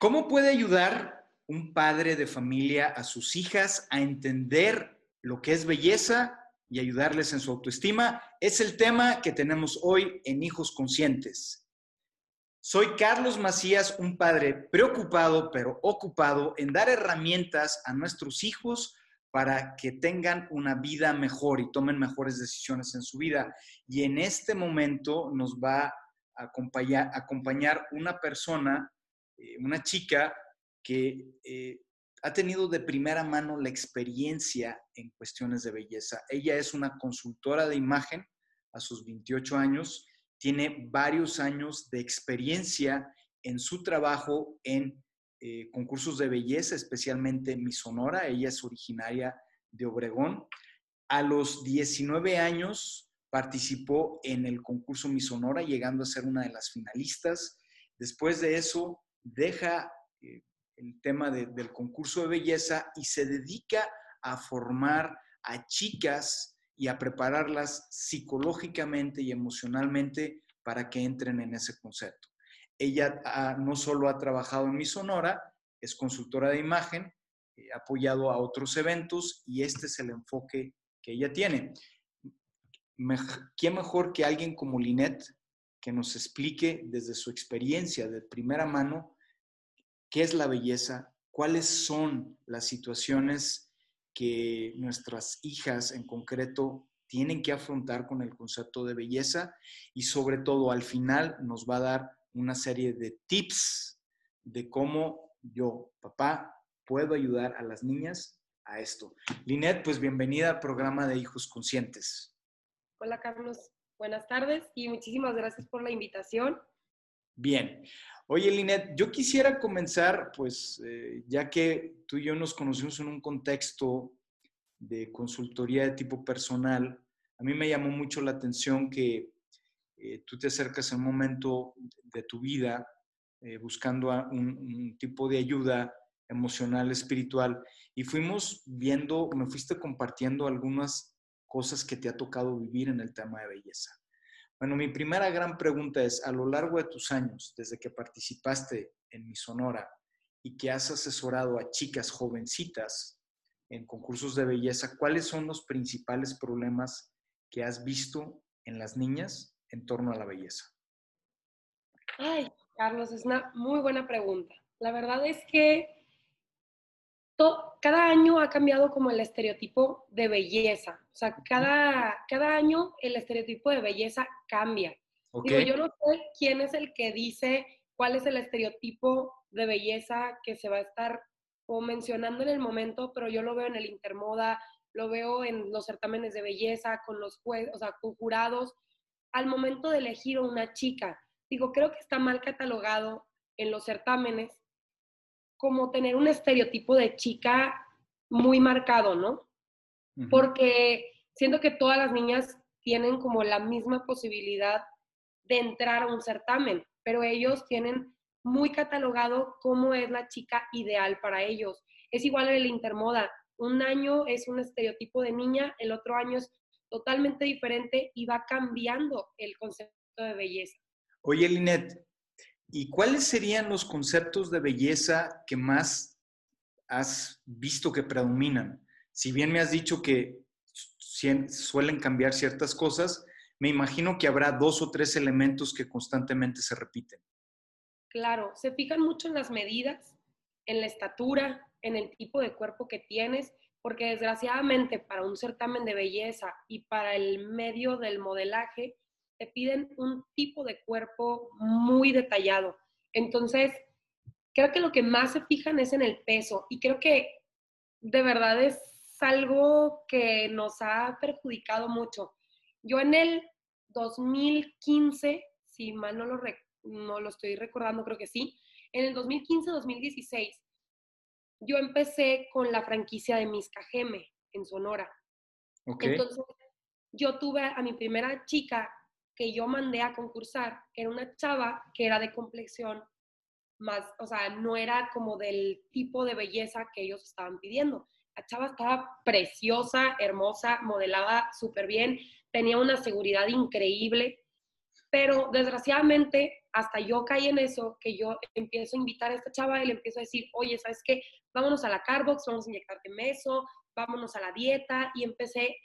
¿Cómo puede ayudar un padre de familia a sus hijas a entender lo que es belleza y ayudarles en su autoestima? Es el tema que tenemos hoy en Hijos Conscientes. Soy Carlos Macías, un padre preocupado pero ocupado en dar herramientas a nuestros hijos para que tengan una vida mejor y tomen mejores decisiones en su vida. Y en este momento nos va a acompañar, una persona eh, una chica que eh, ha tenido de primera mano la experiencia en cuestiones de belleza. Ella es una consultora de imagen a sus 28 años, tiene varios años de experiencia en su trabajo en eh, concursos de belleza, especialmente en mi Sonora. Ella es originaria de Obregón. A los 19 años participó en el concurso Mi Sonora, llegando a ser una de las finalistas. Después de eso, deja eh, el tema del concurso de belleza y se dedica a formar a chicas y a prepararlas psicológicamente y emocionalmente para que entren en ese concepto. Ella no solo ha trabajado en mi Sonora, es consultora de imagen, eh, ha apoyado a otros eventos y este es el enfoque que ella tiene. ¿Quién mejor que alguien como Linet que nos explique desde su experiencia de primera mano qué es la belleza, cuáles son las situaciones que nuestras hijas en concreto tienen que afrontar con el concepto de belleza y sobre todo al final nos va a dar una serie de tips de cómo yo, papá, puedo ayudar a las niñas a esto. Linet, pues bienvenida al programa de Hijos Conscientes. Hola Carlos, buenas tardes y muchísimas gracias por la invitación. Bien. Oye, Linet, yo quisiera comenzar, pues, eh, ya que tú y yo nos conocimos en un contexto de consultoría de tipo personal, a mí me llamó mucho la atención que eh, tú te acercas en un momento de tu vida eh, buscando un, tipo de ayuda emocional, espiritual, y fuimos viendo, me fuiste compartiendo algunas cosas que te ha tocado vivir en el tema de belleza. Bueno, mi primera gran pregunta es, a lo largo de tus años, desde que participaste en mi Sonora y que has asesorado a chicas jovencitas en concursos de belleza, ¿cuáles son los principales problemas que has visto en las niñas en torno a la belleza? Ay, Carlos, es una muy buena pregunta. La verdad es que cada año ha cambiado como el estereotipo de belleza. O sea, cada, cada año el estereotipo de belleza cambia. yo no sé quién es el que dice cuál es el estereotipo de belleza que se va a estar o mencionando en el momento, pero yo lo veo en el Intermoda, lo veo en los certámenes de belleza, con los jueces, o sea, con jurados, al momento de elegir a una chica. Digo, creo que está mal catalogado en los certámenes como tener un estereotipo de chica muy marcado, ¿no? Porque siento que todas las niñas tienen como la misma posibilidad de entrar a un certamen, pero ellos tienen muy catalogado cómo es la chica ideal para ellos. Es igual en el intermoda. Un año es un estereotipo de niña, el otro año es totalmente diferente y va cambiando el concepto de belleza. Oye, Linet, ¿Y cuáles serían los conceptos de belleza que más has visto que predominan? Si bien me has dicho que suelen cambiar ciertas cosas, me imagino que habrá dos o tres elementos que constantemente se repiten. Claro, se fijan mucho en las medidas, en la estatura, en el tipo de cuerpo que tienes, porque desgraciadamente para un certamen de belleza y para el medio del modelaje, te piden un tipo de cuerpo muy detallado. Entonces, creo que lo que más se fijan es en el peso y creo que de verdad es algo que nos ha perjudicado mucho. Yo en el 2015, si mal no lo, no lo estoy recordando, creo que sí, en el 2015-2016, yo empecé con la franquicia de Miss Cajeme en Sonora. Entonces, yo tuve a mi primera chica que yo mandé a concursar era una chava que era de complexión más, o sea, no era como del tipo de belleza que ellos estaban pidiendo. La chava estaba preciosa, hermosa, modelaba súper bien, tenía una seguridad increíble. Pero desgraciadamente, hasta yo caí en eso, que yo empiezo a invitar a esta chava y le empiezo a decir, oye, ¿sabes qué? Vámonos a la Carbox, vamos a inyectarte meso, vámonos a la dieta. Y empecé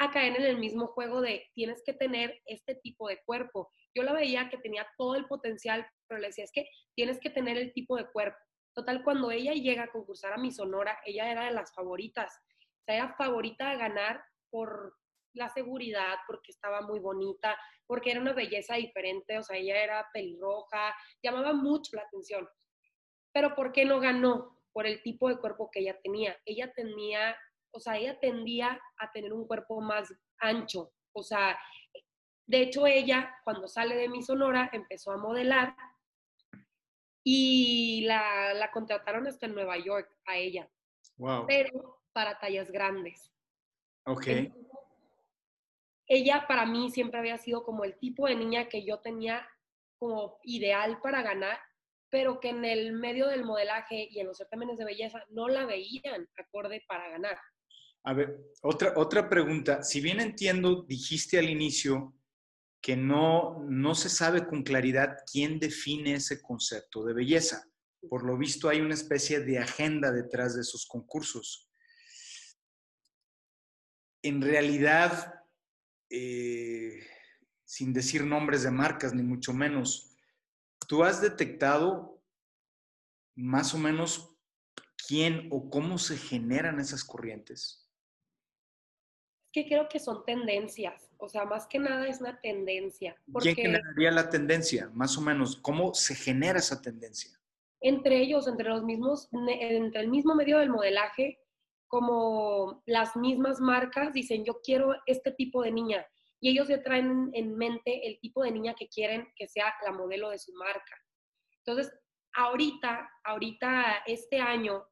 a caer en el mismo juego de tienes que tener este tipo de cuerpo. Yo la veía que tenía todo el potencial, pero le decía, es que tienes que tener el tipo de cuerpo. Total, cuando ella llega a concursar a mi Sonora, ella era de las favoritas. O sea, era favorita a ganar por la seguridad, porque estaba muy bonita, porque era una belleza diferente, o sea, ella era pelirroja, llamaba mucho la atención. Pero ¿por qué no ganó? Por el tipo de cuerpo que ella tenía. Ella tenía, o sea, ella tendía a tener un cuerpo más ancho. O sea, de hecho ella, cuando sale de mi Sonora, empezó a modelar y la, la contrataron hasta en Nueva York a ella. Wow. Pero para tallas grandes. Ok ella para mí siempre había sido como el tipo de niña que yo tenía como ideal para ganar, pero que en el medio del modelaje y en los certámenes de belleza no la veían acorde para ganar. A ver, otra, otra pregunta. Si bien entiendo, dijiste al inicio que no, no se sabe con claridad quién define ese concepto de belleza. Por lo visto hay una especie de agenda detrás de esos concursos. En realidad, eh, sin decir nombres de marcas, ni mucho menos, ¿tú has detectado más o menos quién o cómo se generan esas corrientes? Que creo que son tendencias, o sea, más que nada es una tendencia. ¿Quién generaría la tendencia? Más o menos, ¿cómo se genera esa tendencia? Entre ellos, entre los mismos, entre el mismo medio del modelaje, como las mismas marcas dicen, yo quiero este tipo de niña. Y ellos ya traen en mente el tipo de niña que quieren que sea la modelo de su marca. Entonces, ahorita, ahorita este año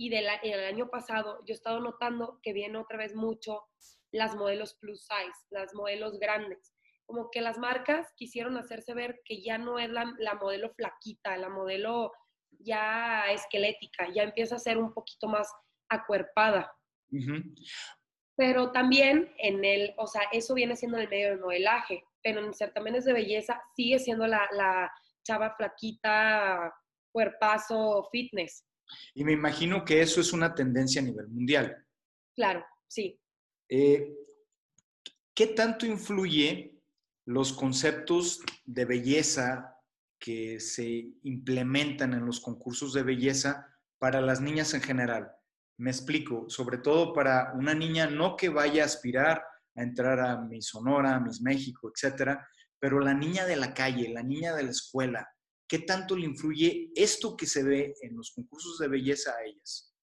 y del el año pasado, yo he estado notando que viene otra vez mucho las modelos plus size, las modelos grandes. Como que las marcas quisieron hacerse ver que ya no es la, la modelo flaquita, la modelo ya esquelética, ya empieza a ser un poquito más acuerpada. Pero también en el, o sea, eso viene siendo en el medio del modelaje, pero en certámenes de belleza sigue siendo la, la chava flaquita, cuerpazo, fitness. Y me imagino que eso es una tendencia a nivel mundial. Claro, sí. Eh, ¿Qué tanto influye los conceptos de belleza que se implementan en los concursos de belleza para las niñas en general? Me explico, sobre todo para una niña no que vaya a aspirar a entrar a mi Sonora, a Miss México, etcétera, pero la niña de la calle, la niña de la escuela, ¿qué tanto le influye esto que se ve en los concursos de belleza a ellas?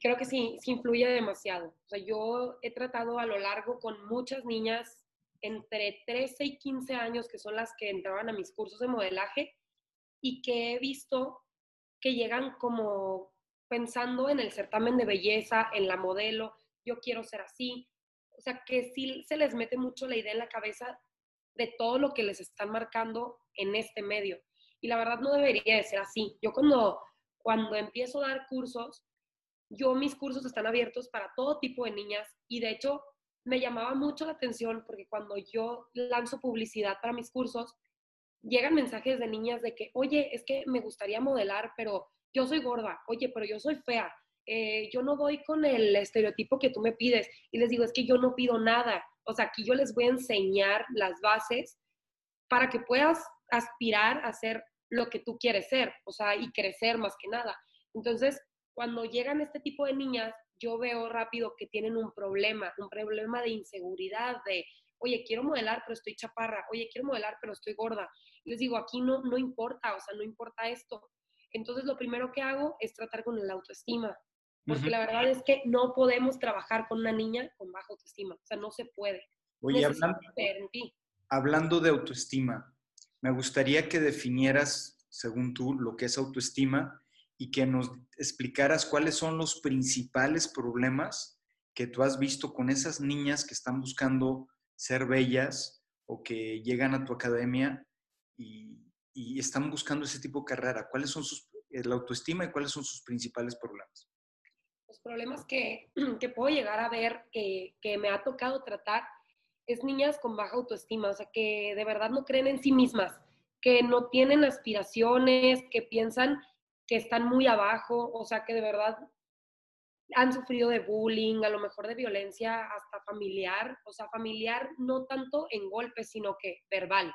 Creo que sí, sí influye demasiado. O sea, yo he tratado a lo largo con muchas niñas entre 13 y 15 años, que son las que entraban a mis cursos de modelaje, y que he visto que llegan como pensando en el certamen de belleza, en la modelo, yo quiero ser así. O sea, que sí se les mete mucho la idea en la cabeza de todo lo que les están marcando en este medio. Y la verdad no debería de ser así. Yo cuando, cuando empiezo a dar cursos, yo mis cursos están abiertos para todo tipo de niñas y de hecho me llamaba mucho la atención porque cuando yo lanzo publicidad para mis cursos, llegan mensajes de niñas de que, oye, es que me gustaría modelar, pero yo soy gorda, oye, pero yo soy fea, eh, yo no doy con el estereotipo que tú me pides. Y les digo, es que yo no pido nada. O sea, aquí yo les voy a enseñar las bases para que puedas aspirar a ser lo que tú quieres ser, o sea, y crecer más que nada. Entonces, cuando llegan este tipo de niñas, yo veo rápido que tienen un problema, un problema de inseguridad, de, oye, quiero modelar, pero estoy chaparra, oye, quiero modelar, pero estoy gorda. Y les digo, aquí no, no importa, o sea, no importa esto. Entonces, lo primero que hago es tratar con el autoestima, porque la verdad es que no podemos trabajar con una niña con baja autoestima, o sea, no se puede. Oye, hablando, hablando de autoestima, me gustaría que definieras, según tú, lo que es autoestima y que nos explicaras cuáles son los principales problemas que tú has visto con esas niñas que están buscando ser bellas o que llegan a tu academia y, y están buscando ese tipo de carrera? ¿Cuáles son sus, eh, la autoestima y cuáles son sus principales problemas? Los problemas que, que puedo llegar a ver, que, que me ha tocado tratar, es niñas con baja autoestima, o sea, que de verdad no creen en sí mismas, que no tienen aspiraciones, que piensan que están muy abajo, o sea, que de verdad han sufrido de bullying, a lo mejor de violencia hasta familiar, o sea, familiar no tanto en golpes, sino que verbal.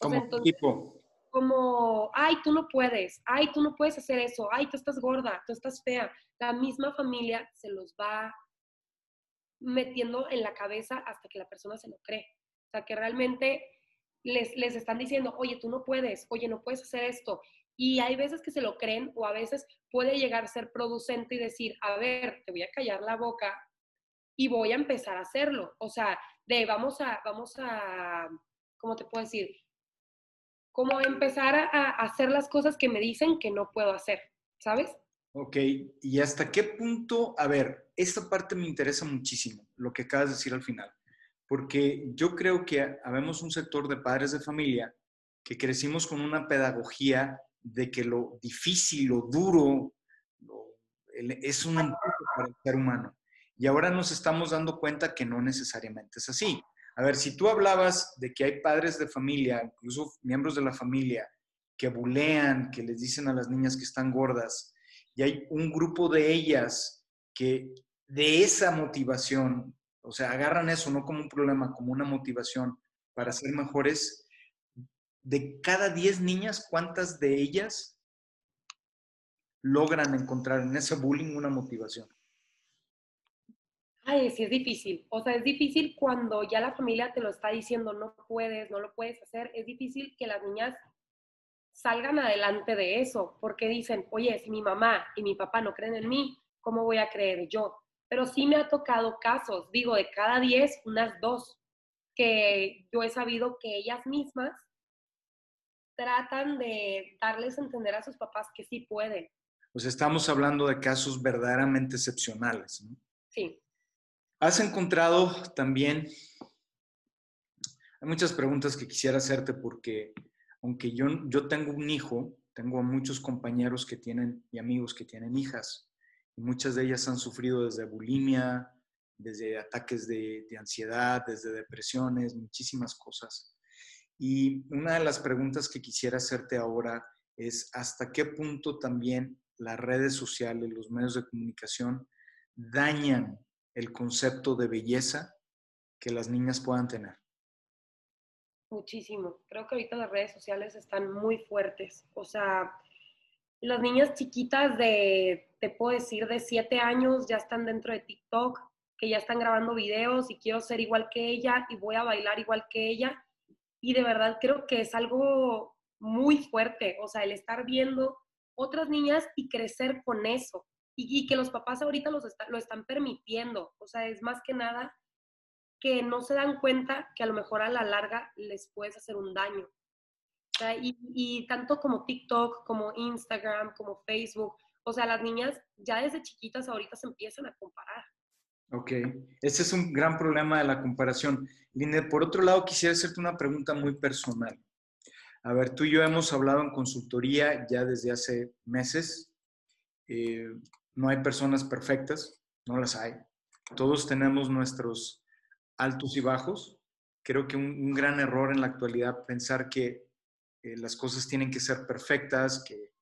Como tipo. Como, ay, tú no puedes, ay, tú no puedes hacer eso, ay, tú estás gorda, tú estás fea. La misma familia se los va metiendo en la cabeza hasta que la persona se lo cree. O sea, que realmente les, les están diciendo, oye, tú no puedes, oye, no puedes hacer esto. Y hay veces que se lo creen o a veces puede llegar a ser producente y decir, a ver, te voy a callar la boca y voy a empezar a hacerlo. O sea, de vamos a, vamos a, ¿cómo te puedo decir? Como empezar a, hacer las cosas que me dicen que no puedo hacer, ¿sabes? Ok, ¿y hasta qué punto? A ver, esta parte me interesa muchísimo, lo que acabas de decir al final, porque yo creo que habemos un sector de padres de familia que crecimos con una pedagogía de que lo difícil, lo duro, es un empuje para el ser humano. Y ahora nos estamos dando cuenta que no necesariamente es así. A ver, si tú hablabas de que hay padres de familia, incluso miembros de la familia, que bulean, que les dicen a las niñas que están gordas, y hay un grupo de ellas que de esa motivación, o sea, agarran eso no como un problema, como una motivación para ser mejores, de cada 10 niñas, ¿cuántas de ellas logran encontrar en ese bullying una motivación? Ay, sí es difícil. O sea, es difícil cuando ya la familia te lo está diciendo, no puedes, no lo puedes hacer. Es difícil que las niñas salgan adelante de eso, porque dicen, oye, si mi mamá y mi papá no creen en mí, ¿cómo voy a creer yo? Pero sí me ha tocado casos, digo, de cada 10, unas dos, que yo he sabido que ellas mismas tratan de darles a entender a sus papás que sí pueden. Pues estamos hablando de casos verdaderamente excepcionales. ¿no? Sí. ¿Has encontrado también, hay muchas preguntas que quisiera hacerte porque aunque yo, yo tengo un hijo, tengo muchos compañeros que tienen y amigos que tienen hijas muchas de ellas han sufrido desde bulimia, desde ataques de, de ansiedad, desde depresiones, muchísimas cosas. Y una de las preguntas que quisiera hacerte ahora es hasta qué punto también las redes sociales, los medios de comunicación dañan el concepto de belleza que las niñas puedan tener. Muchísimo. Creo que ahorita las redes sociales están muy fuertes. O sea, las niñas chiquitas de, te puedo decir, de siete años ya están dentro de TikTok, que ya están grabando videos y quiero ser igual que ella y voy a bailar igual que ella y de verdad creo que es algo muy fuerte, o sea, el estar viendo otras niñas y crecer con eso. Y, que los papás ahorita los lo están permitiendo. O sea, es más que nada que no se dan cuenta que a lo mejor a la larga les puedes hacer un daño. y, y, tanto como TikTok, como Instagram, como Facebook, o sea, las niñas ya desde chiquitas ahorita se empiezan a comparar. Ok, ese es un gran problema de la comparación. Linde, por otro lado, quisiera hacerte una pregunta muy personal. A ver, tú y yo hemos hablado en consultoría ya desde hace meses. Eh, no hay personas perfectas, no las hay. Todos tenemos nuestros altos y bajos. Creo que un, gran error en la actualidad pensar que eh, las cosas tienen que ser perfectas, que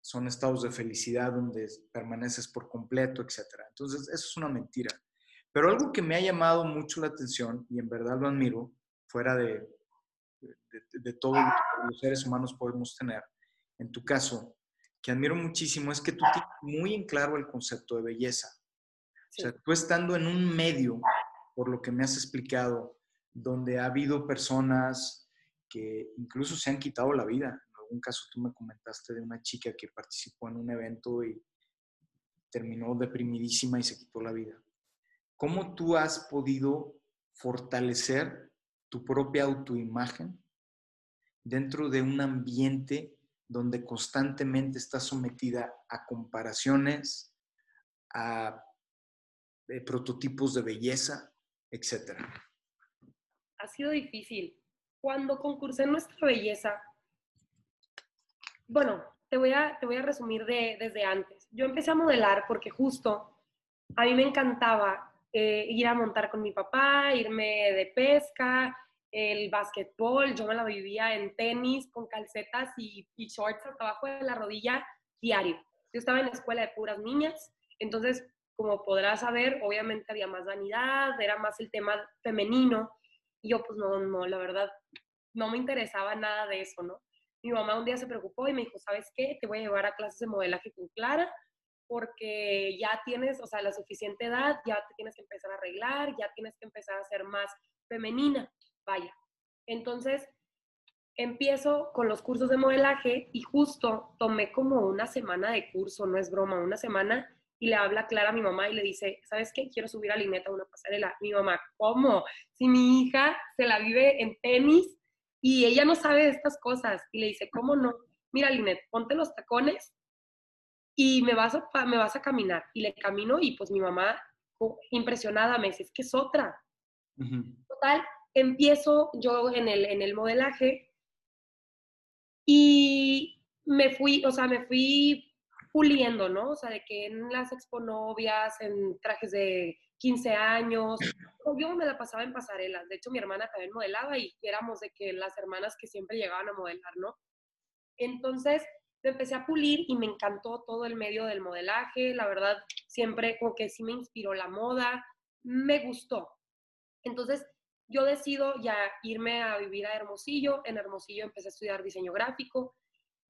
son estados de felicidad donde permaneces por completo, etc. Entonces, eso es una mentira. Pero algo que me ha llamado mucho la atención, y en verdad lo admiro, fuera de, de, todo lo que los seres humanos podemos tener, en tu caso, que admiro muchísimo, es que tú tienes muy en claro el concepto de belleza. O sea, tú estando en un medio, por lo que me has explicado, donde ha habido personas que incluso se han quitado la vida. En algún caso tú me comentaste de una chica que participó en un evento y terminó deprimidísima y se quitó la vida. ¿Cómo tú has podido fortalecer tu propia autoimagen dentro de un ambiente donde constantemente estás sometida a comparaciones, a eh, prototipos de belleza, etcétera? Ha sido difícil. Cuando concursé en nuestra belleza, bueno, te voy a, te voy a resumir de, desde antes. Yo empecé a modelar porque justo a mí me encantaba eh, ir a montar con mi papá, irme de pesca, el básquetbol, yo me la vivía en tenis con calcetas y, shorts hasta abajo de la rodilla diario. Yo estaba en la escuela de puras niñas, entonces, como podrás saber, obviamente había más vanidad, era más el tema femenino, y yo pues no, no, la verdad, no me interesaba nada de eso, ¿no? Mi mamá un día se preocupó y me dijo, ¿sabes qué? Te voy a llevar a clases de modelaje con Clara porque ya tienes, o sea, la suficiente edad, ya te tienes que empezar a arreglar, ya tienes que empezar a ser más femenina, vaya. Entonces, empiezo con los cursos de modelaje y justo tomé como una semana de curso, no es broma, una semana y le habla Clara a mi mamá y le dice, ¿sabes qué? Quiero subir a Lineta a una pasarela. Mi mamá, ¿cómo? Si mi hija se la vive en tenis y ella no sabe de estas cosas. Y le dice, ¿cómo no? Mira, Linet, ponte los tacones y me vas a, me vas a caminar. Y le camino y pues mi mamá, impresionada, me dice, es que es otra. Total, empiezo yo en el, en el modelaje y me fui, o sea, me fui puliendo, ¿no? O sea, de que en las exponovias, en trajes de 15 años, yo me la pasaba en pasarelas. De hecho, mi hermana también modelaba y éramos de que las hermanas que siempre llegaban a modelar, ¿no? Entonces, me empecé a pulir y me encantó todo el medio del modelaje. La verdad, siempre como que sí me inspiró la moda, me gustó. Entonces, yo decido ya irme a vivir a Hermosillo. En Hermosillo empecé a estudiar diseño gráfico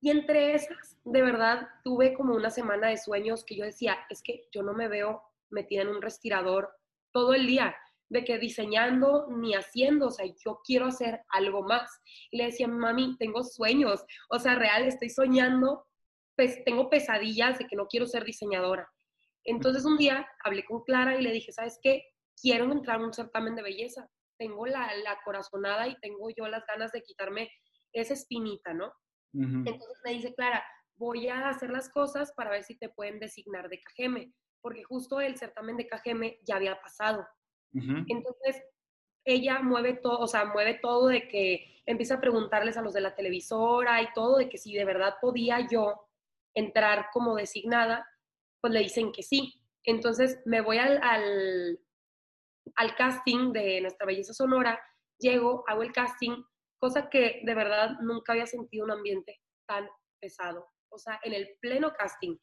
y entre esas, de verdad, tuve como una semana de sueños que yo decía, es que yo no me veo metida en un respirador todo el día, de que diseñando ni haciendo, o sea, yo quiero hacer algo más. Y le decía, mami, tengo sueños, o sea, real, estoy soñando, pues tengo pesadillas de que no quiero ser diseñadora. Entonces un día hablé con Clara y le dije, ¿sabes qué? Quiero entrar a un certamen de belleza. Tengo la, la corazonada y tengo yo las ganas de quitarme esa espinita, ¿no? Entonces me dice, Clara, voy a hacer las cosas para ver si te pueden designar de Cajeme, porque justo el certamen de Cajeme ya había pasado. Entonces, ella mueve todo, o sea, mueve todo de que empieza a preguntarles a los de la televisora y todo, de que si de verdad podía yo entrar como designada, pues le dicen que sí. Entonces me voy al, al, al casting de Nuestra Belleza Sonora, llego, hago el casting cosa que de verdad nunca había sentido un ambiente tan pesado. O sea, en el pleno casting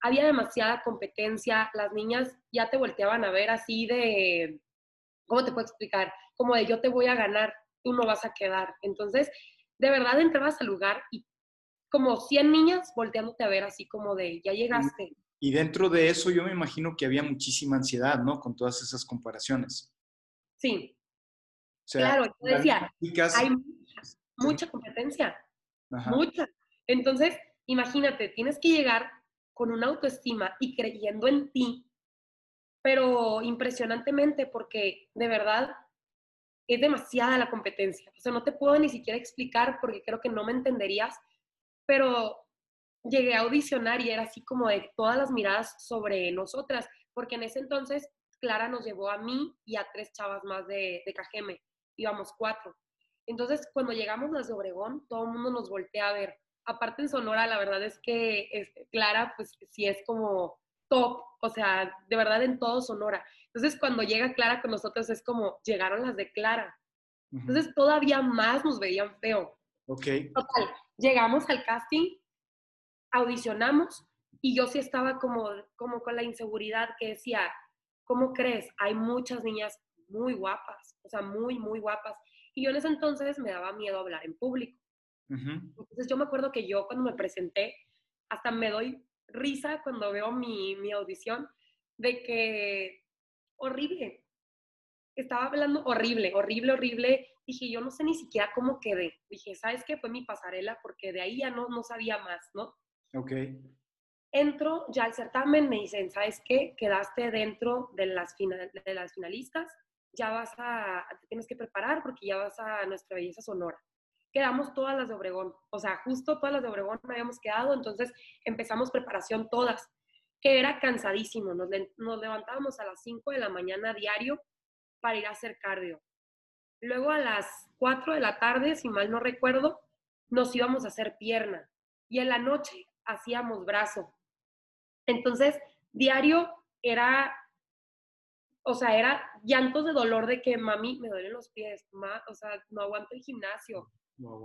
había demasiada competencia, las niñas ya te volteaban a ver así de, ¿cómo te puedo explicar? Como de yo te voy a ganar, tú no vas a quedar. Entonces, de verdad entrabas al lugar y como 100 niñas volteándote a ver así como de, ya llegaste. Y dentro de eso yo me imagino que había muchísima ansiedad, ¿no? Con todas esas comparaciones. Sí. claro, yo decía, hay mucha competencia, mucha. Entonces, imagínate, tienes que llegar con una autoestima y creyendo en ti, pero impresionantemente porque de verdad es demasiada la competencia. O sea, no te puedo ni siquiera explicar porque creo que no me entenderías, pero llegué a audicionar y era así como de todas las miradas sobre nosotras, porque en ese entonces Clara nos llevó a mí y a tres chavas más de, de Cajeme, íbamos cuatro. Entonces, cuando llegamos a Obregón, todo el mundo nos voltea a ver. Aparte en Sonora, la verdad es que este, Clara, pues sí es como top, o sea, de verdad en todo Sonora. Entonces, cuando llega Clara con nosotros es como, llegaron las de Clara. Entonces, todavía más nos veían feo. Ok. Total, llegamos al casting, audicionamos y yo sí estaba como, como con la inseguridad que decía, ¿cómo crees? Hay muchas niñas muy guapas, o sea, muy, muy guapas. Y yo en ese entonces me daba miedo hablar en público. Entonces yo me acuerdo que yo cuando me presenté, hasta me doy risa cuando veo mi, mi audición, de que horrible. Estaba hablando horrible, horrible, horrible. Dije, yo no sé ni siquiera cómo quedé. Dije, ¿sabes qué? Fue mi pasarela porque de ahí ya no, no sabía más, ¿no? Ok. Entro ya al certamen, me dicen, ¿sabes qué? Quedaste dentro de las, final, de las finalistas ya vas a, te tienes que preparar porque ya vas a nuestra belleza sonora. Quedamos todas las de Obregón, o sea, justo todas las de Obregón me habíamos quedado, entonces empezamos preparación todas, que era cansadísimo, nos, nos levantábamos a las 5 de la mañana diario para ir a hacer cardio. Luego a las 4 de la tarde, si mal no recuerdo, nos íbamos a hacer pierna y en la noche hacíamos brazo. Entonces, diario era o sea, era llantos de dolor de que mami me duelen los pies, o sea, no aguanto el gimnasio.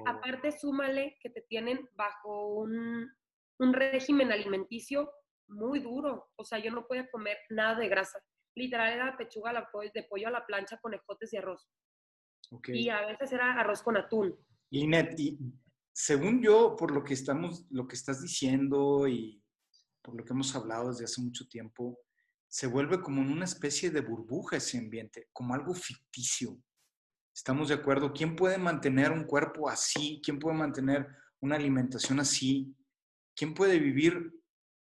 Aparte, súmale que te tienen bajo un, un régimen alimenticio muy duro, o sea, yo no podía comer nada de grasa. Literal era pechuga de pollo a la plancha con ejotes y arroz. Y a veces era arroz con atún. Linet, y según yo, por lo que estamos, lo que estás diciendo y por lo que hemos hablado desde hace mucho tiempo, se vuelve como una especie de burbuja ese ambiente, como algo ficticio. ¿Estamos de acuerdo? ¿Quién puede mantener un cuerpo así? ¿Quién puede mantener una alimentación así? ¿Quién puede vivir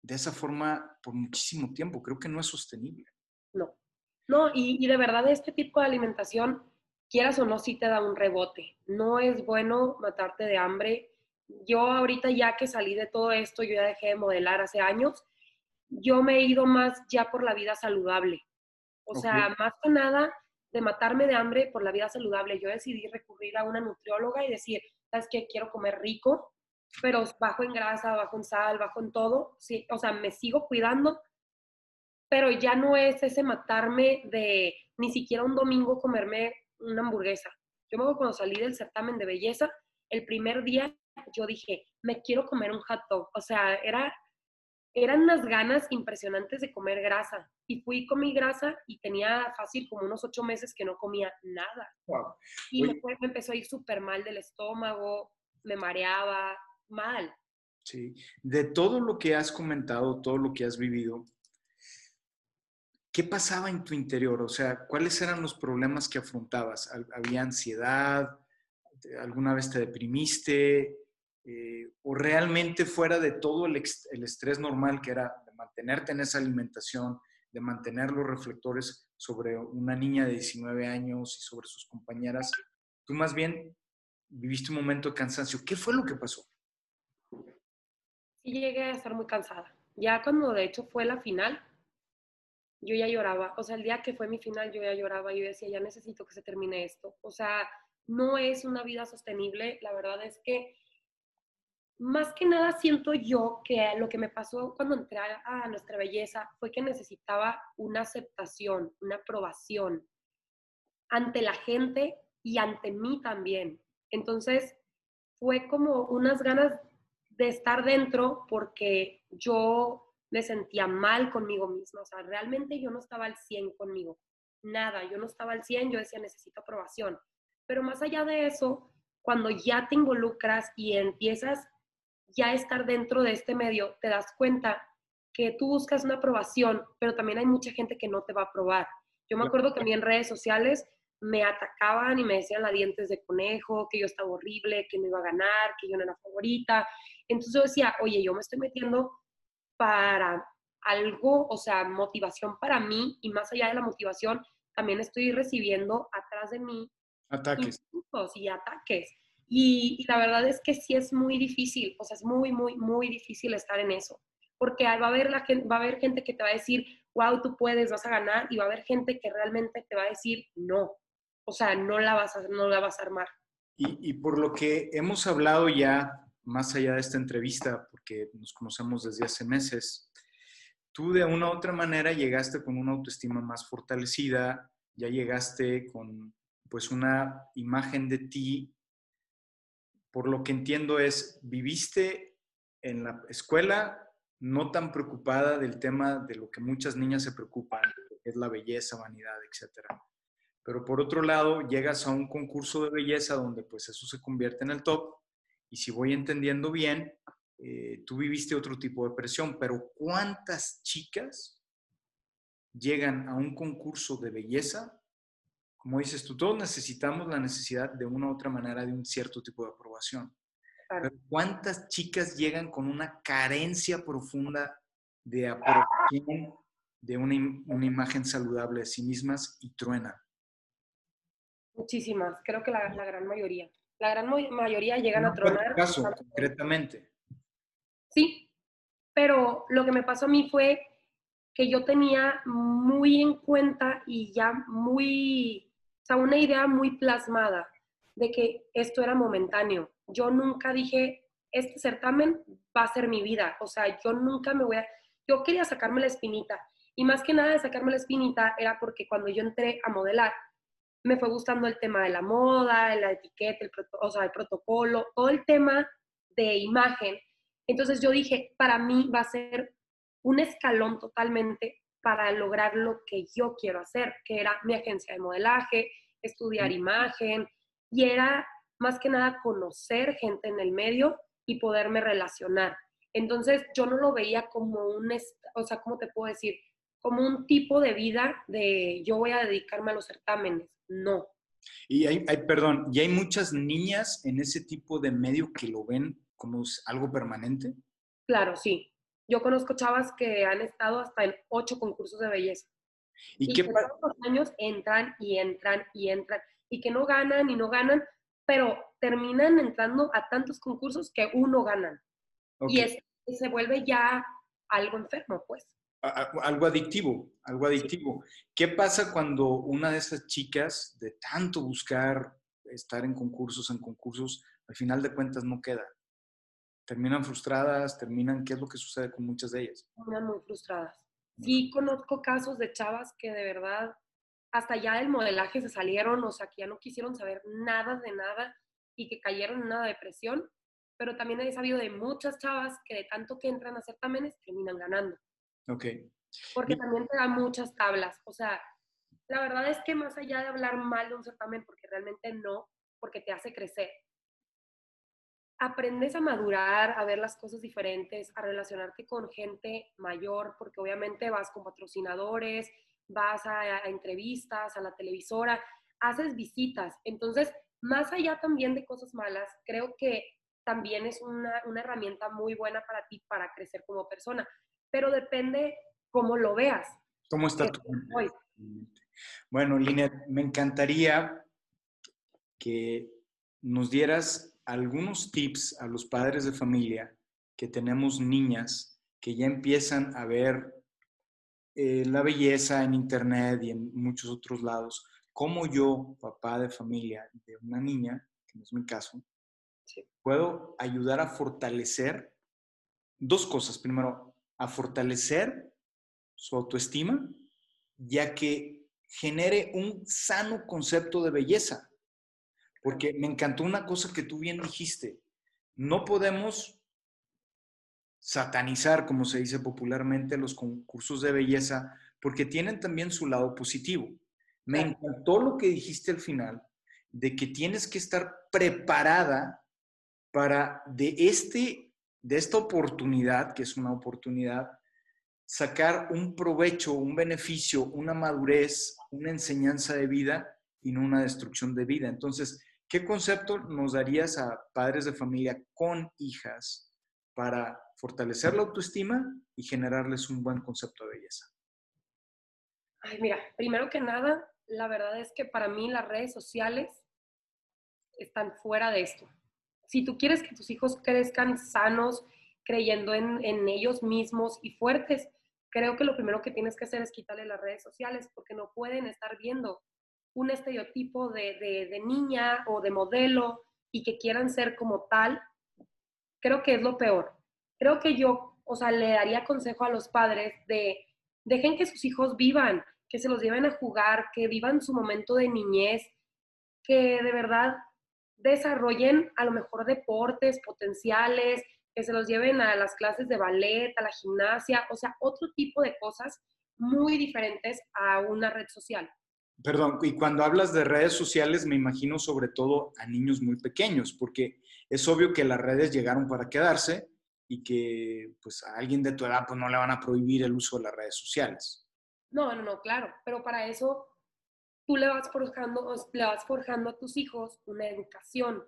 de esa forma por muchísimo tiempo? Creo que no es sostenible. No, no, y, de verdad este tipo de alimentación, quieras o no, sí te da un rebote. No es bueno matarte de hambre. Yo ahorita ya que salí de todo esto, yo ya dejé de modelar hace años, yo me he ido más ya por la vida saludable. O sea, más que nada de matarme de hambre por la vida saludable. Yo decidí recurrir a una nutrióloga y decir, ¿sabes qué? Quiero comer rico, pero bajo en grasa, bajo en sal, bajo en todo. Sí, o sea, me sigo cuidando, pero ya no es ese matarme de ni siquiera un domingo comerme una hamburguesa. Yo me acuerdo cuando salí del certamen de belleza, el primer día yo dije, me quiero comer un hot dog. O sea, era eran unas ganas impresionantes de comer grasa. Y fui con mi grasa y tenía fácil como unos ocho meses que no comía nada. Y me, me, empezó a ir súper mal del estómago, me mareaba, mal. Sí, de todo lo que has comentado, todo lo que has vivido, ¿qué pasaba en tu interior? O sea, ¿cuáles eran los problemas que afrontabas? ¿Había ansiedad? ¿Alguna vez te deprimiste? Eh, o realmente fuera de todo el, estrés normal que era de mantenerte en esa alimentación, de mantener los reflectores sobre una niña de 19 años y sobre sus compañeras, tú más bien viviste un momento de cansancio. ¿Qué fue lo que pasó? Sí, llegué a estar muy cansada. Ya cuando de hecho fue la final, yo ya lloraba. O sea, el día que fue mi final, yo ya lloraba. Yo decía, ya necesito que se termine esto. O sea, no es una vida sostenible. La verdad es que más que nada siento yo que lo que me pasó cuando entré a nuestra belleza fue que necesitaba una aceptación, una aprobación ante la gente y ante mí también. Entonces, fue como unas ganas de estar dentro porque yo me sentía mal conmigo misma, o sea, realmente yo no estaba al 100 conmigo, nada, yo no estaba al 100, yo decía necesito aprobación. Pero más allá de eso, cuando ya te involucras y empiezas ya estar dentro de este medio, te das cuenta que tú buscas una aprobación, pero también hay mucha gente que no te va a aprobar. Yo me acuerdo que a mí en redes sociales me atacaban y me decían la dientes de conejo, que yo estaba horrible, que no iba a ganar, que yo no era favorita. Entonces yo decía, oye, yo me estoy metiendo para algo, o sea, motivación para mí y más allá de la motivación, también estoy recibiendo atrás de mí ataques y ataques. Y, la verdad es que sí es muy difícil, o sea, es muy, muy, muy difícil estar en eso. Porque va a, haber la gente, va a haber gente que te va a decir, wow, tú puedes, vas a ganar, y va a haber gente que realmente te va a decir, no. O sea, no la vas a, no la vas a armar. Y, y por lo que hemos hablado ya, más allá de esta entrevista, porque nos conocemos desde hace meses, tú de una u otra manera llegaste con una autoestima más fortalecida, ya llegaste con pues una imagen de ti por lo que entiendo es, viviste en la escuela no tan preocupada del tema de lo que muchas niñas se preocupan, que es la belleza, vanidad, etc. Pero por otro lado, llegas a un concurso de belleza donde pues eso se convierte en el top y si voy entendiendo bien, eh, tú viviste otro tipo de presión, pero ¿cuántas chicas llegan a un concurso de belleza como dices tú, todos necesitamos la necesidad de una u otra manera de un cierto tipo de aprobación. ¿cuántas chicas llegan con una carencia profunda de aprobación, de una, una imagen saludable de sí mismas y truenan? Muchísimas, creo que la, la gran mayoría. La gran mayoría llegan a tronar. caso, concretamente? Sí, pero lo que me pasó a mí fue que yo tenía muy en cuenta y ya muy o sea, una idea muy plasmada de que esto era momentáneo. Yo nunca dije, este certamen va a ser mi vida. O sea, yo nunca me voy a... Yo quería sacarme la espinita. Y más que nada de sacarme la espinita era porque cuando yo entré a modelar, me fue gustando el tema de la moda, la etiqueta, el, o sea, el protocolo, todo el tema de imagen. Entonces yo dije, para mí va a ser un escalón totalmente para lograr lo que yo quiero hacer, que era mi agencia de modelaje, estudiar imagen, y era más que nada conocer gente en el medio y poderme relacionar. Entonces yo no lo veía como un, o sea, ¿cómo te puedo decir? Como un tipo de vida de yo voy a dedicarme a los certámenes. No. Y hay, hay, perdón, ¿y hay muchas niñas en ese tipo de medio que lo ven como algo permanente? Claro, sí. Yo conozco chavas que han estado hasta en ocho concursos de belleza. Y, que todos los años entran y entran y entran y que no ganan y no ganan, pero terminan entrando a tantos concursos que uno ganan. Y, es, se vuelve ya algo enfermo, pues. Algo adictivo, algo adictivo. ¿Qué pasa cuando una de esas chicas, de tanto buscar estar en concursos, en concursos, al final de cuentas no queda? Terminan frustradas, terminan, ¿qué es lo que sucede con muchas de ellas? Terminan muy frustradas. Sí, conozco casos de chavas que de verdad hasta ya del modelaje se salieron, o sea, que ya no quisieron saber nada de nada y que cayeron en una depresión pero también he sabido de muchas chavas que de tanto que entran a certámenes terminan ganando. Ok. Porque también te dan muchas tablas. O sea, la verdad es que más allá de hablar mal de un certamen, porque realmente no, porque te hace crecer, aprendes a madurar, a ver las cosas diferentes, a relacionarte con gente mayor, porque obviamente vas con patrocinadores, vas a, a entrevistas, a la televisora, haces visitas. Entonces, más allá también de cosas malas, creo que también es una, herramienta muy buena para ti para crecer como persona, pero depende cómo lo veas. ¿Cómo está tu Bueno, Linet, me encantaría que nos dieras algunos tips a los padres de familia que tenemos niñas que ya empiezan a ver eh, la belleza en internet y en muchos otros lados. Como yo, papá de familia de una niña, que no es mi caso, puedo ayudar a fortalecer dos cosas. Primero, a fortalecer su autoestima, ya que genere un sano concepto de belleza. Porque me encantó una cosa que tú bien dijiste. No podemos satanizar, como se dice popularmente, los concursos de belleza, porque tienen también su lado positivo. Me encantó lo que dijiste al final, de que tienes que estar preparada para de, este, de esta oportunidad, que es una oportunidad, sacar un provecho, un beneficio, una madurez, una enseñanza de vida y no una destrucción de vida. Entonces, ¿qué concepto nos darías a padres de familia con hijas para fortalecer la autoestima y generarles un buen concepto de belleza? Ay, mira, primero que nada, la verdad es que para mí las redes sociales están fuera de esto si tú quieres que tus hijos crezcan sanos, creyendo en, ellos mismos y fuertes, creo que lo primero que tienes que hacer es quitarle las redes sociales porque no pueden estar viendo un estereotipo de, niña o de modelo y que quieran ser como tal. Creo que es lo peor. Creo que yo, o sea, le daría consejo a los padres de dejen que sus hijos vivan, que se los lleven a jugar, que vivan su momento de niñez, que de verdad desarrollen a lo mejor deportes potenciales, que se los lleven a las clases de ballet, a la gimnasia, o sea, otro tipo de cosas muy diferentes a una red social. Perdón, y cuando hablas de redes sociales me imagino sobre todo a niños muy pequeños, porque es obvio que las redes llegaron para quedarse y que pues a alguien de tu edad pues no le van a prohibir el uso de las redes sociales. No, no, no, claro, pero para eso tú le vas forjando, le vas forjando a tus hijos una educación.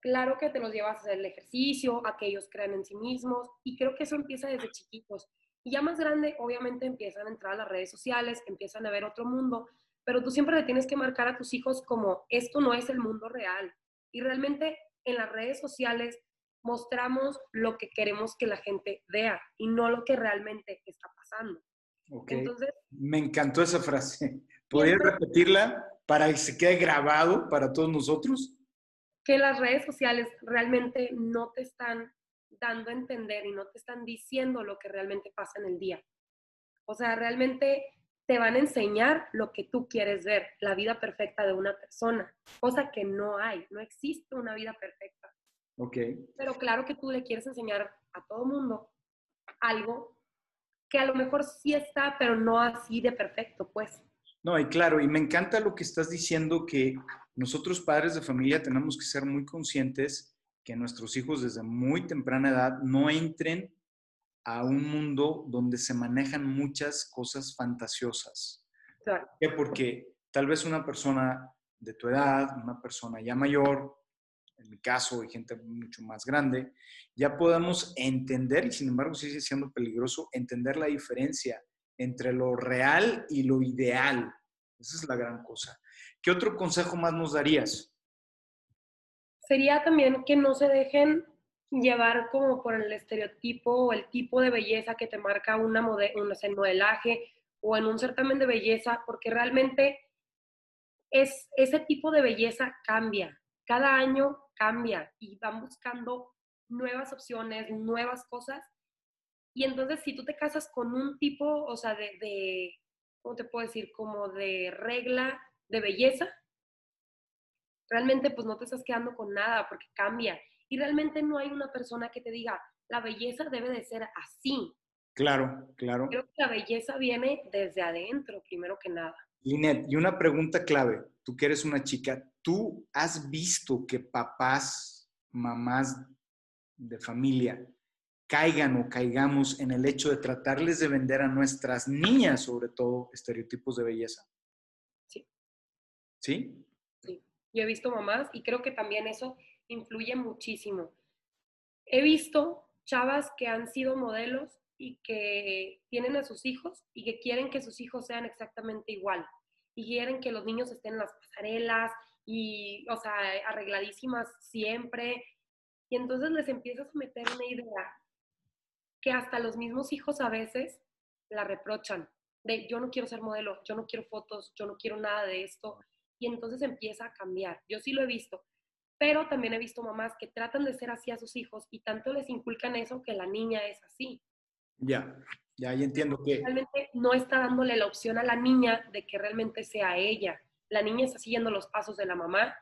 Claro que te los llevas a hacer el ejercicio, a que ellos crean en sí mismos, y creo que eso empieza desde chiquitos. Y ya más grande, obviamente empiezan a entrar a las redes sociales, empiezan a ver otro mundo, pero tú siempre le tienes que marcar a tus hijos como esto no es el mundo real. Y realmente en las redes sociales mostramos lo que queremos que la gente vea y no lo que realmente está pasando. Entonces, Me encantó esa frase. ¿Podrías repetirla para que se quede grabado para todos nosotros? Que las redes sociales realmente no te están dando a entender y no te están diciendo lo que realmente pasa en el día. O sea, realmente te van a enseñar lo que tú quieres ver, la vida perfecta de una persona, cosa que no hay, no existe una vida perfecta. Ok. Pero claro que tú le quieres enseñar a todo mundo algo que a lo mejor sí está, pero no así de perfecto, pues. No, y claro, y me encanta lo que estás diciendo, que nosotros padres de familia tenemos que ser muy conscientes que nuestros hijos desde muy temprana edad no entren a un mundo donde se manejan muchas cosas fantasiosas. Porque tal vez una persona de tu edad, una persona ya mayor, en mi caso, hay gente mucho más grande, ya podemos entender, y sin embargo sigue siendo peligroso, entender la diferencia entre lo real y lo ideal. Esa es la gran cosa. ¿Qué otro consejo más nos darías? Sería también que no se dejen llevar como por el estereotipo o el tipo de belleza que te marca una un, modelaje o en un certamen de belleza, porque realmente es, ese tipo de belleza cambia. Cada año cambia y van buscando nuevas opciones, nuevas cosas. Y entonces si tú te casas con un tipo, o sea, de, de ¿cómo te puedo decir? Como de regla de belleza, realmente pues no te estás quedando con nada porque cambia. Y realmente no hay una persona que te diga, la belleza debe de ser así. Claro, claro. Creo que la belleza viene desde adentro, primero que nada. Linet, y una pregunta clave, tú que eres una chica, ¿tú has visto que papás, mamás de familia caigan o caigamos en el hecho de tratarles de vender a nuestras niñas, sobre todo, estereotipos de belleza? Sí. ¿Sí? Sí. Yo he visto mamás y creo que también eso influye muchísimo. He visto chavas que han sido modelos y que tienen a sus hijos y que quieren que sus hijos sean exactamente igual y quieren que los niños estén en las pasarelas y, o sea, arregladísimas siempre. Y entonces les empiezas a meter una idea que hasta los mismos hijos a veces la reprochan, de yo no quiero ser modelo, yo no quiero fotos, yo no quiero nada de esto. Y entonces empieza a cambiar. Yo sí lo he visto pero también he visto mamás que tratan de ser así a sus hijos y tanto les inculcan eso que la niña es así. Ya, ya, entiendo que... Realmente no está dándole la opción a la niña de que realmente sea ella. La niña está siguiendo los pasos de la mamá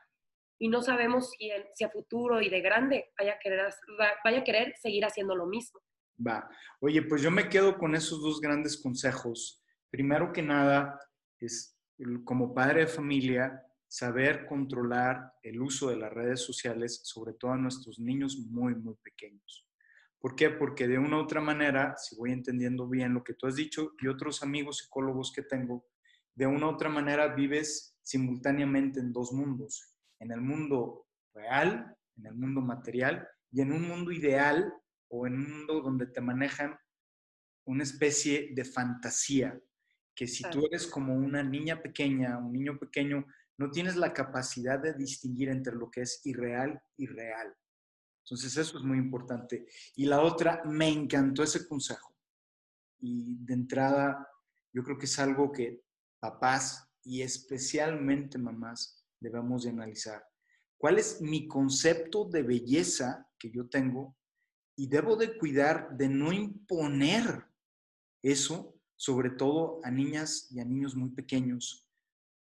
y no sabemos si, si a futuro y de grande vaya a, querer, vaya a querer seguir haciendo lo mismo. Va. Oye, pues yo me quedo con esos dos grandes consejos. Primero que nada, es como padre de familia, saber controlar el uso de las redes sociales, sobre todo a nuestros niños muy, muy pequeños. ¿Por qué? Porque de una u otra manera, si voy entendiendo bien lo que tú has dicho y otros amigos psicólogos que tengo, de una u otra manera vives simultáneamente en dos mundos, en el mundo real, en el mundo material y en un mundo ideal o en un mundo donde te manejan una especie de fantasía, que si tú eres como una niña pequeña, un niño pequeño, no tienes la capacidad de distinguir entre lo que es irreal y real. Entonces eso es muy importante. Y la otra, me encantó ese consejo. Y de entrada, yo creo que es algo que papás y especialmente mamás debemos de analizar. ¿Cuál es mi concepto de belleza que yo tengo? Y debo de cuidar de no imponer eso, sobre todo a niñas y a niños muy pequeños,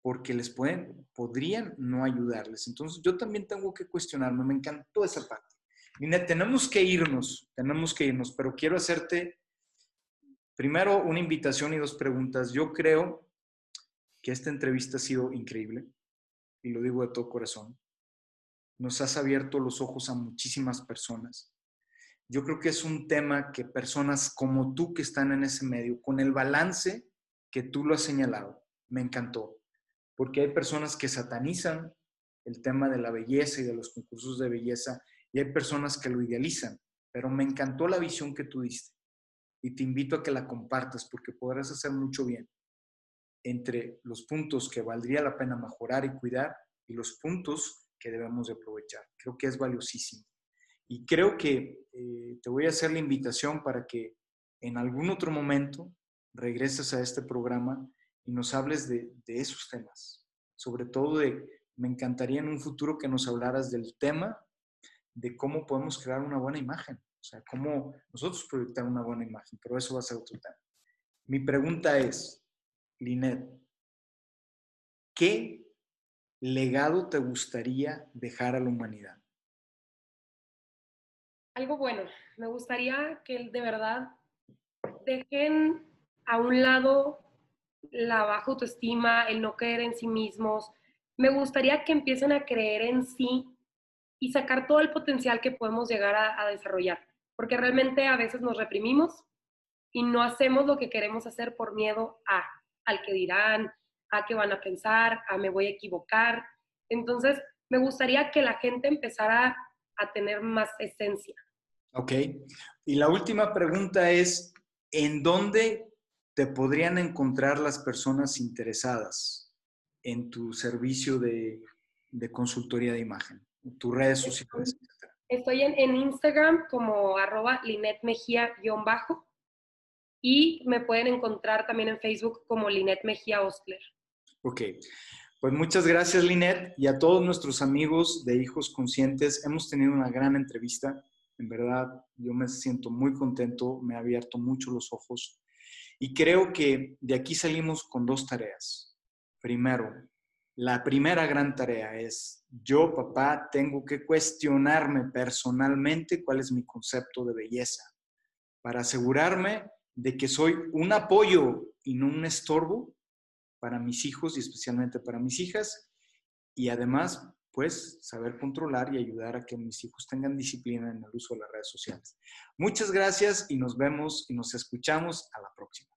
porque les pueden, podrían no ayudarles. Entonces, yo también tengo que cuestionarme, me encantó esa parte. Mira, tenemos que irnos, tenemos que irnos, pero quiero hacerte primero una invitación y dos preguntas. Yo creo que esta entrevista ha sido increíble y lo digo de todo corazón. Nos has abierto los ojos a muchísimas personas. Yo creo que es un tema que personas como tú que están en ese medio, con el balance que tú lo has señalado, me encantó porque hay personas que satanizan el tema de la belleza y de los concursos de belleza y hay personas que lo idealizan, pero me encantó la visión que tú diste y te invito a que la compartas porque podrás hacer mucho bien entre los puntos que valdría la pena mejorar y cuidar y los puntos que debemos de aprovechar. Creo que es valiosísimo. Y creo que eh, te voy a hacer la invitación para que en algún otro momento regreses a este programa y nos hables de, esos temas. Sobre todo de, me encantaría en un futuro que nos hablaras del tema de cómo podemos crear una buena imagen. O sea, cómo nosotros proyectar una buena imagen, pero eso va a ser otro tema. Mi pregunta es, Linet, ¿qué legado te gustaría dejar a la humanidad? Algo bueno. Me gustaría que de verdad dejen a un lado la baja autoestima, el no creer en sí mismos. Me gustaría que empiecen a creer en sí y sacar todo el potencial que podemos llegar a, desarrollar, porque realmente a veces nos reprimimos y no hacemos lo que queremos hacer por miedo a al que dirán, a qué van a pensar, a me voy a equivocar. Entonces, me gustaría que la gente empezara a tener más esencia. Ok. Y la última pregunta es, ¿en dónde te podrían encontrar las personas interesadas en tu servicio de, consultoría de imagen, tus redes sociales, Estoy en, Instagram como arroba Linet Mejía-bajo y me pueden encontrar también en Facebook como Linet Mejía Ostler. Ok, pues muchas gracias Linet y a todos nuestros amigos de Hijos Conscientes. Hemos tenido una gran entrevista. En verdad, yo me siento muy contento, me ha abierto mucho los ojos y creo que de aquí salimos con dos tareas. Primero, la primera gran tarea es, yo papá tengo que cuestionarme personalmente cuál es mi concepto de belleza para asegurarme de que soy un apoyo y no un estorbo para mis hijos y especialmente para mis hijas. Y además, pues, saber controlar y ayudar a que mis hijos tengan disciplina en el uso de las redes sociales. Muchas gracias y nos vemos y nos escuchamos a la próxima.